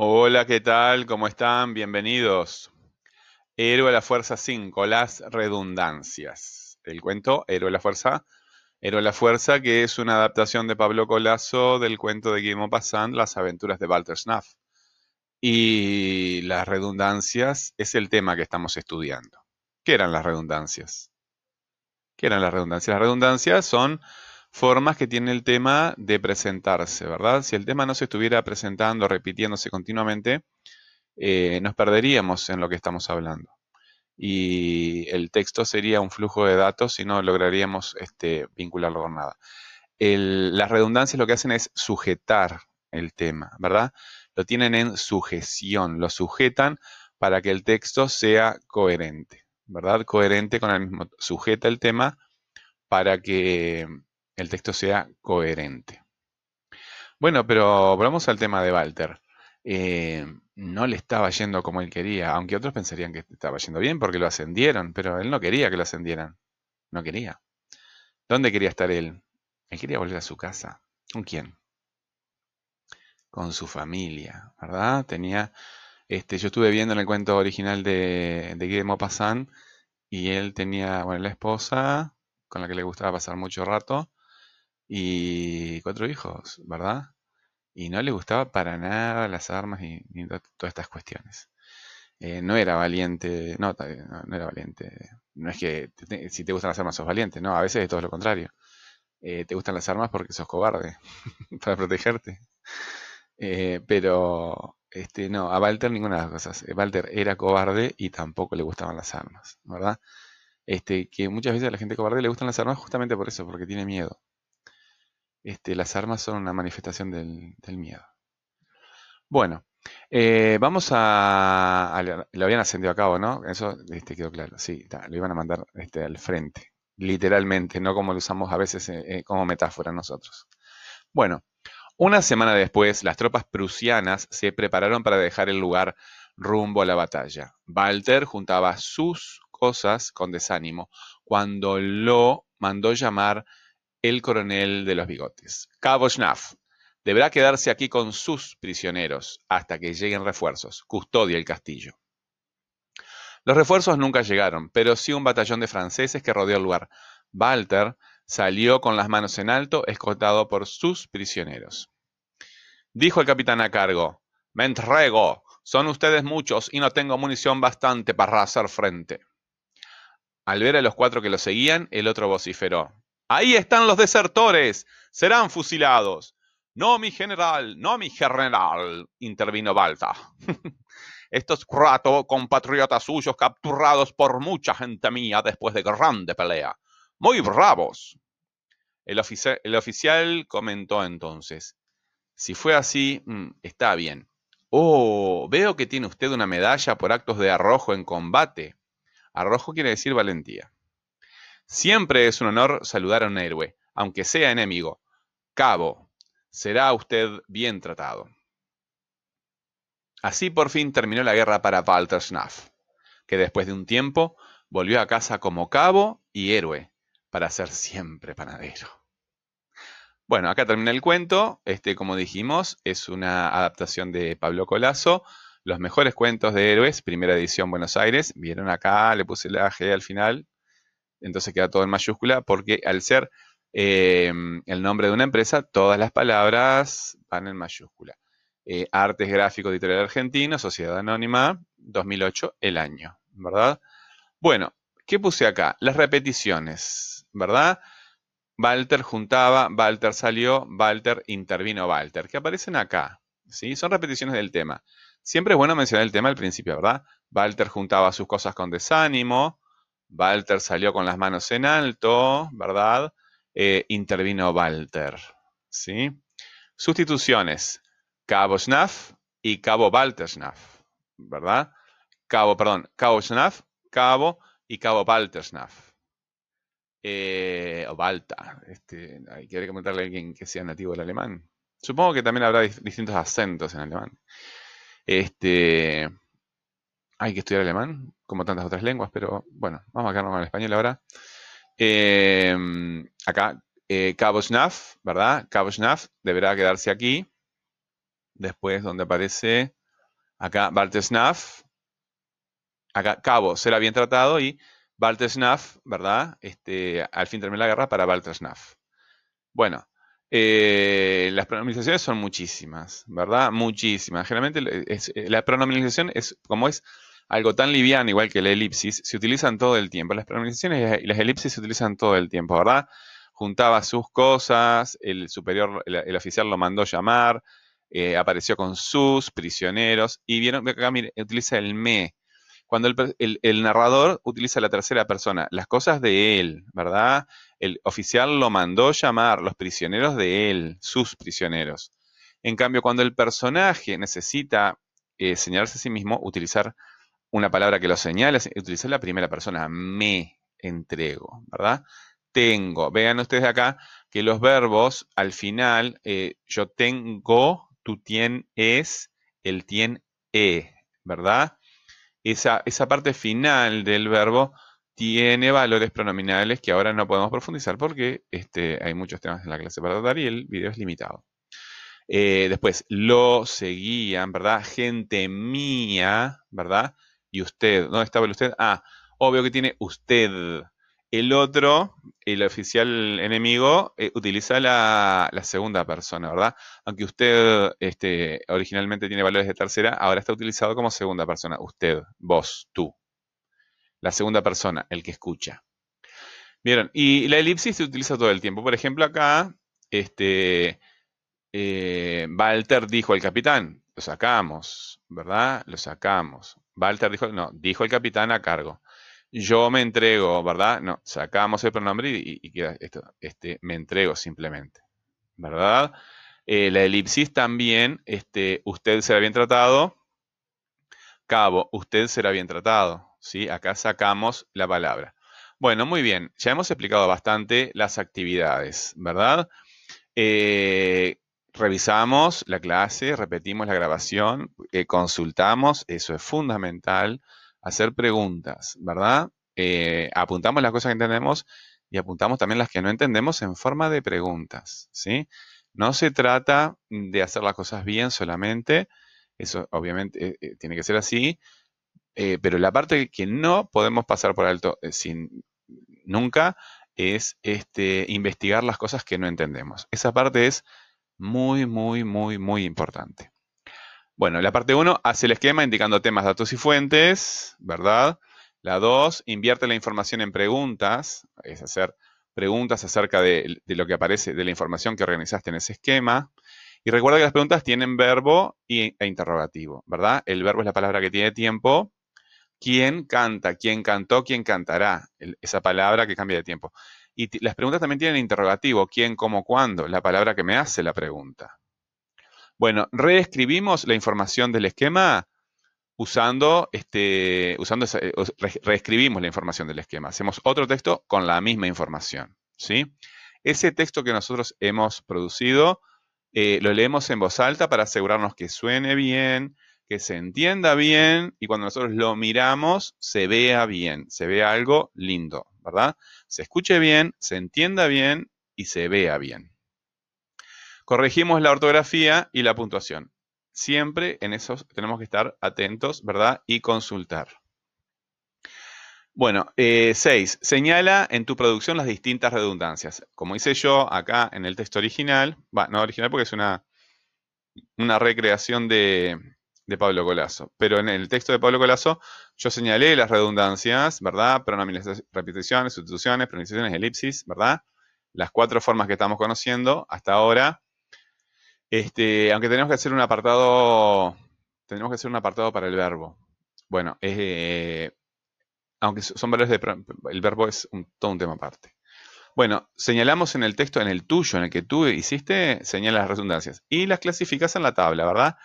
Hola, ¿qué tal? ¿Cómo están? Bienvenidos. Héroe de la Fuerza 5, las redundancias. El cuento Héroe de la Fuerza. Héroe de la Fuerza, que es una adaptación de Pablo Colazo del cuento de Guillermo Passant, Las aventuras de Walter Schnaff. Y las redundancias es el tema que estamos estudiando. ¿Qué eran las redundancias? ¿Qué eran las redundancias? Las redundancias son formas que tiene el tema de presentarse, ¿verdad? Si el tema no se estuviera presentando, repitiéndose continuamente, eh, nos perderíamos en lo que estamos hablando. Y el texto sería un flujo de datos y no lograríamos este, vincularlo con nada. las redundancias lo que hacen es sujetar el tema, ¿verdad? Lo tienen en sujeción, lo sujetan para que el texto sea coherente, ¿verdad? Coherente con el mismo, sujeta el tema para que el texto sea coherente. Bueno, pero volvamos al tema de Walter. Eh, no le estaba yendo como él quería, aunque otros pensarían que estaba yendo bien porque lo ascendieron, pero él no quería que lo ascendieran. No quería. ¿Dónde quería estar él? Él quería volver a su casa. ¿Con quién? Con su familia, ¿verdad? Tenía, este, yo estuve viendo en el cuento original de, de Guillermo Pazán y él tenía, bueno, la esposa con la que le gustaba pasar mucho rato y cuatro hijos, ¿verdad? Y no le gustaba para nada las armas y, todas estas cuestiones. Eh, no era valiente, no, no, era valiente. No es que si te gustan las armas sos valiente, no, a veces es todo lo contrario. Eh, te gustan las armas porque sos cobarde, para protegerte. Eh, pero este, no, a Walter ninguna de las cosas. Walter era cobarde y tampoco le gustaban las armas, ¿verdad? Este, que muchas veces a la gente cobarde le gustan las armas justamente por eso, porque tiene miedo. Este, las armas son una manifestación del, miedo. Bueno, eh, vamos a, Lo habían ascendido a cabo, ¿no? Eso este, quedó claro. Sí, lo iban a mandar este, al frente. Literalmente, no como lo usamos a veces eh, eh, como metáfora nosotros. Bueno, una semana después, las tropas prusianas se prepararon para dejar el lugar rumbo a la batalla. Walter juntaba sus cosas con desánimo cuando lo mandó llamar el coronel de los bigotes. Cabo Schnaff deberá quedarse aquí con sus prisioneros hasta que lleguen refuerzos. Custodia el castillo. Los refuerzos nunca llegaron, pero sí un batallón de franceses que rodeó el lugar. Walter salió con las manos en alto, escoltado por sus prisioneros. Dijo el capitán a cargo, me entrego, son ustedes muchos y no tengo munición bastante para hacer frente. Al ver a los cuatro que lo seguían, el otro vociferó, Ahí están los desertores. Serán fusilados. No, mi general, no, mi general, intervino Balta. Estos cuatro compatriotas suyos capturados por mucha gente mía después de grande pelea. Muy bravos. El, el oficial comentó entonces. Si fue así, mm, está bien. Oh, veo que tiene usted una medalla por actos de arrojo en combate. Arrojo quiere decir valentía. Siempre es un honor saludar a un héroe, aunque sea enemigo. Cabo, será usted bien tratado. Así por fin terminó la guerra para Walter Schnaff, que después de un tiempo volvió a casa como cabo y héroe, para ser siempre panadero. Bueno, acá termina el cuento. Este, como dijimos, es una adaptación de Pablo Colazo. Los mejores cuentos de héroes, primera edición Buenos Aires. Vieron acá, le puse la G al final entonces queda todo en mayúscula, porque al ser eh, el nombre de una empresa, todas las palabras van en mayúscula. Eh, Artes Gráfico Editorial Argentino, Sociedad Anónima, 2008, el año, ¿verdad? Bueno, ¿qué puse acá? Las repeticiones, ¿verdad? Walter juntaba, Walter salió, Walter intervino, Walter, que aparecen acá, ¿sí? Son repeticiones del tema. Siempre es bueno mencionar el tema al principio, ¿verdad? Walter juntaba sus cosas con desánimo, Walter salió con las manos en alto, ¿verdad? Eh, intervino Walter, ¿sí? Sustituciones, Cabo Schnaff y Cabo Walter Schnaff, ¿verdad? Cabo, perdón, Cabo Schnaff, Cabo y Cabo Walter Schnaff. Eh, o Balta, este, hay que comentarle a alguien que sea nativo del alemán. Supongo que también habrá distintos acentos en alemán. Este, hay que estudiar alemán, como tantas otras lenguas, pero bueno, vamos a quedarnos con español ahora. Em, acá, eh, Cabo Schnaff, ¿verdad? Cabo Schnaff deberá quedarse aquí. Después, donde aparece Acá Baltesnaf, acá Cabo será bien tratado y Baltesnaf, ¿verdad? Este, al fin termina la guerra para Baltesnaf. Bueno, eh, las pronominalizaciones son muchísimas, ¿verdad? Muchísimas. Generalmente eh, la pronominalización es como es algo tan liviano, igual que la elipsis, se utilizan todo el tiempo. Las pronominalizaciones y las elipsis se utilizan todo el tiempo, ¿verdad? Juntaba sus cosas, el superior, el, oficial lo mandó llamar, eh, apareció con sus prisioneros, y vieron que acá, mire, utiliza el me. Cuando el, narrador utiliza la tercera persona, las cosas de él, ¿verdad? El oficial lo mandó llamar, los prisioneros de él, sus prisioneros. En cambio, cuando el personaje necesita eh, señalarse a sí mismo, utilizar una palabra que lo señale, utilizar la primera persona, me entrego, ¿verdad? Tengo. Vean ustedes acá que los verbos al final, eh, yo tengo, tú tienes, el tien e, ¿verdad? Esa, esa parte final del verbo tiene valores pronominales que ahora no podemos profundizar porque este, hay muchos temas en la clase para tratar y el video es limitado. Eh, después, lo seguían, ¿verdad? Gente mía, ¿verdad? Usted. ¿Dónde estaba el usted? Ah, obvio que tiene usted. El otro, el oficial enemigo, eh, utiliza la, segunda persona, ¿verdad? Aunque usted este, originalmente tiene valores de tercera, ahora está utilizado como segunda persona. Usted, vos, tú. La segunda persona, el que escucha. Vieron, y la elipsis se utiliza todo el tiempo. Por ejemplo, acá, este, eh, Walter dijo al capitán, lo sacamos, ¿verdad? Lo sacamos. Walter dijo, no, dijo el capitán a cargo. Yo me entrego, ¿verdad? No, sacamos el pronombre y, queda esto, este, me entrego simplemente, ¿verdad? Eh, la elipsis también, este, usted será bien tratado. Cabo, usted será bien tratado, ¿sí? Acá sacamos la palabra. Bueno, muy bien, ya hemos explicado bastante las actividades, ¿verdad? Eh, revisamos la clase, repetimos la grabación, eh, consultamos, eso es fundamental, hacer preguntas, ¿verdad? Eh, apuntamos las cosas que entendemos y apuntamos también las que no entendemos en forma de preguntas, ¿sí? No se trata de hacer las cosas bien solamente, eso obviamente eh, tiene que ser así, pero la parte que no podemos pasar por alto sin, nunca es este, investigar las cosas que no entendemos. Esa parte es muy, muy, muy, muy importante. Bueno, la parte 1 hace el esquema indicando temas, datos y fuentes, ¿verdad? La 2 invierte la información en preguntas, es hacer preguntas acerca de, lo que aparece, de la información que organizaste en ese esquema. Y recuerda que las preguntas tienen verbo e interrogativo, ¿verdad? El verbo es la palabra que tiene tiempo. ¿Quién canta? ¿Quién cantó? ¿Quién cantará? esa palabra que cambia de tiempo. Y las preguntas también tienen interrogativo, quién, cómo, cuándo, la palabra que me hace la pregunta. Bueno, reescribimos la información del esquema usando, este, usando eh, reescribimos la información del esquema. Hacemos otro texto con la misma información. ¿sí? Ese texto que nosotros hemos producido eh, lo leemos en voz alta para asegurarnos que suene bien, que se entienda bien y cuando nosotros lo miramos se vea bien, se vea algo lindo, ¿verdad? Se escuche bien, se entienda bien y se vea bien. Corregimos la ortografía y la puntuación. Siempre en eso tenemos que estar atentos, ¿verdad? Y consultar. Bueno, 6. Eh, señala en tu producción las distintas redundancias. Como hice yo acá en el texto original, bueno, no original porque es una, una recreación de, de Pablo Colazo. Pero en el texto de Pablo Colazo yo señalé las redundancias, ¿verdad? Pronominales, repeticiones, sustituciones, pronunciaciones, elipsis, ¿verdad? Las cuatro formas que estamos conociendo hasta ahora. Este, aunque tenemos que hacer un apartado, tenemos que hacer un apartado para el verbo. Bueno, es, aunque son valores de, el verbo es todo un tema aparte. Bueno, señalamos en el texto, en el tuyo, en el que tú hiciste, señala las redundancias. Y las clasificas en la tabla, ¿verdad?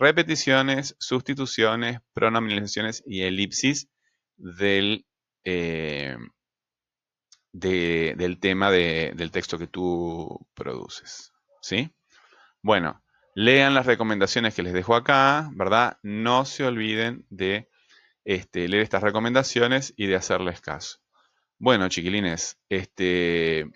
Repeticiones, sustituciones, pronominalizaciones y elipsis del, eh, del tema del texto que tú produces. ¿Sí? Bueno, lean las recomendaciones que les dejo acá, ¿verdad? No se olviden de este, leer estas recomendaciones y de hacerles caso. Bueno, chiquilines, este,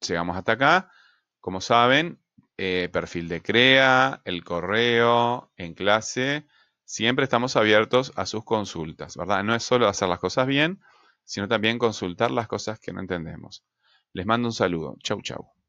llegamos hasta acá. Como saben, eh, perfil de CREA, el correo, en clase, Siempre estamos abiertos a sus consultas, ¿verdad? No es solo hacer las cosas bien, sino también consultar las cosas que no entendemos. Les mando un saludo. Chau, chau.